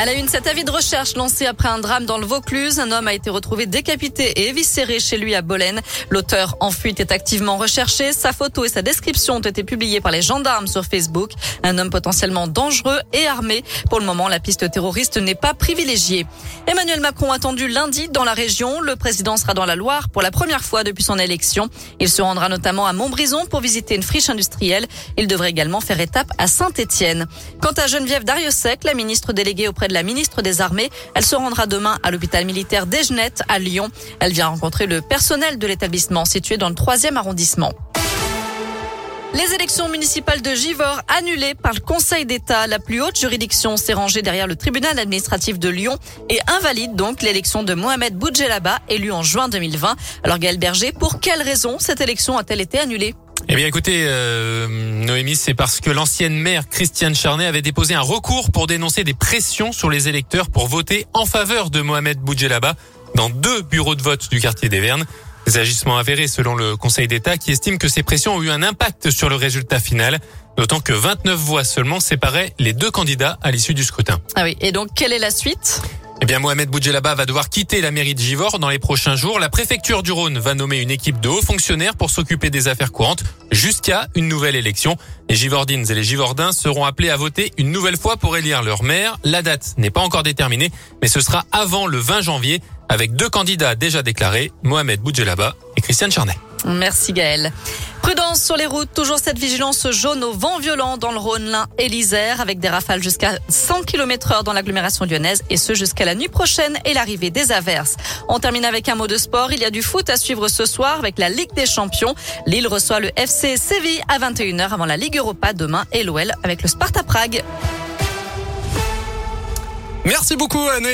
À la une, cet avis de recherche lancé après un drame dans le Vaucluse. Un homme a été retrouvé décapité et éviscéré chez lui à Bolène. L'auteur en fuite est activement recherché. Sa photo et sa description ont été publiées par les gendarmes sur Facebook. Un homme potentiellement dangereux et armé. Pour le moment, la piste terroriste n'est pas privilégiée. Emmanuel Macron attendu lundi dans la région. Le président sera dans la Loire pour la première fois depuis son élection. Il se rendra notamment à Montbrison pour visiter une friche industrielle. Il devrait également faire étape à Saint-Étienne. Quant à Geneviève Dariussec, la ministre déléguée auprès la ministre des Armées. Elle se rendra demain à l'hôpital militaire d'Egenette à Lyon. Elle vient rencontrer le personnel de l'établissement situé dans le troisième arrondissement. Les élections municipales de Givors annulées par le Conseil d'État. La plus haute juridiction s'est rangée derrière le tribunal administratif de Lyon et invalide donc l'élection de Mohamed Boudjelaba, élu en juin 2020. Alors Gaël Berger, pour quelle raison cette élection a-t-elle été annulée? Eh bien écoutez, euh, Noémie, c'est parce que l'ancienne maire Christiane Charnet avait déposé un recours pour dénoncer des pressions sur les électeurs pour voter en faveur de Mohamed Boudjelaba dans deux bureaux de vote du quartier des Vernes. Des agissements avérés selon le Conseil d'État qui estime que ces pressions ont eu un impact sur le résultat final, d'autant que 29 voix seulement séparaient les deux candidats à l'issue du scrutin. Ah oui, et donc quelle est la suite? Eh bien, Mohamed Boudjelaba va devoir quitter la mairie de Givors dans les prochains jours. La préfecture du Rhône va nommer une équipe de hauts fonctionnaires pour s'occuper des affaires courantes jusqu'à une nouvelle élection. Les Givordines et les Givordins seront appelés à voter une nouvelle fois pour élire leur maire. La date n'est pas encore déterminée, mais ce sera avant le 20 janvier avec deux candidats déjà déclarés, Mohamed Boudjelaba et Christiane Charnet. Merci Gaël. Prudence sur les routes, toujours cette vigilance jaune au vent violent dans le Rhône, l'Ain et l'Isère, avec des rafales jusqu'à 100 km heure dans l'agglomération lyonnaise, et ce jusqu'à la nuit prochaine et l'arrivée des averses. On termine avec un mot de sport. Il y a du foot à suivre ce soir avec la Ligue des Champions. Lille reçoit le FC Séville à 21h avant la Ligue Europa demain et l'OL avec le Sparta Prague. Merci beaucoup, Anne.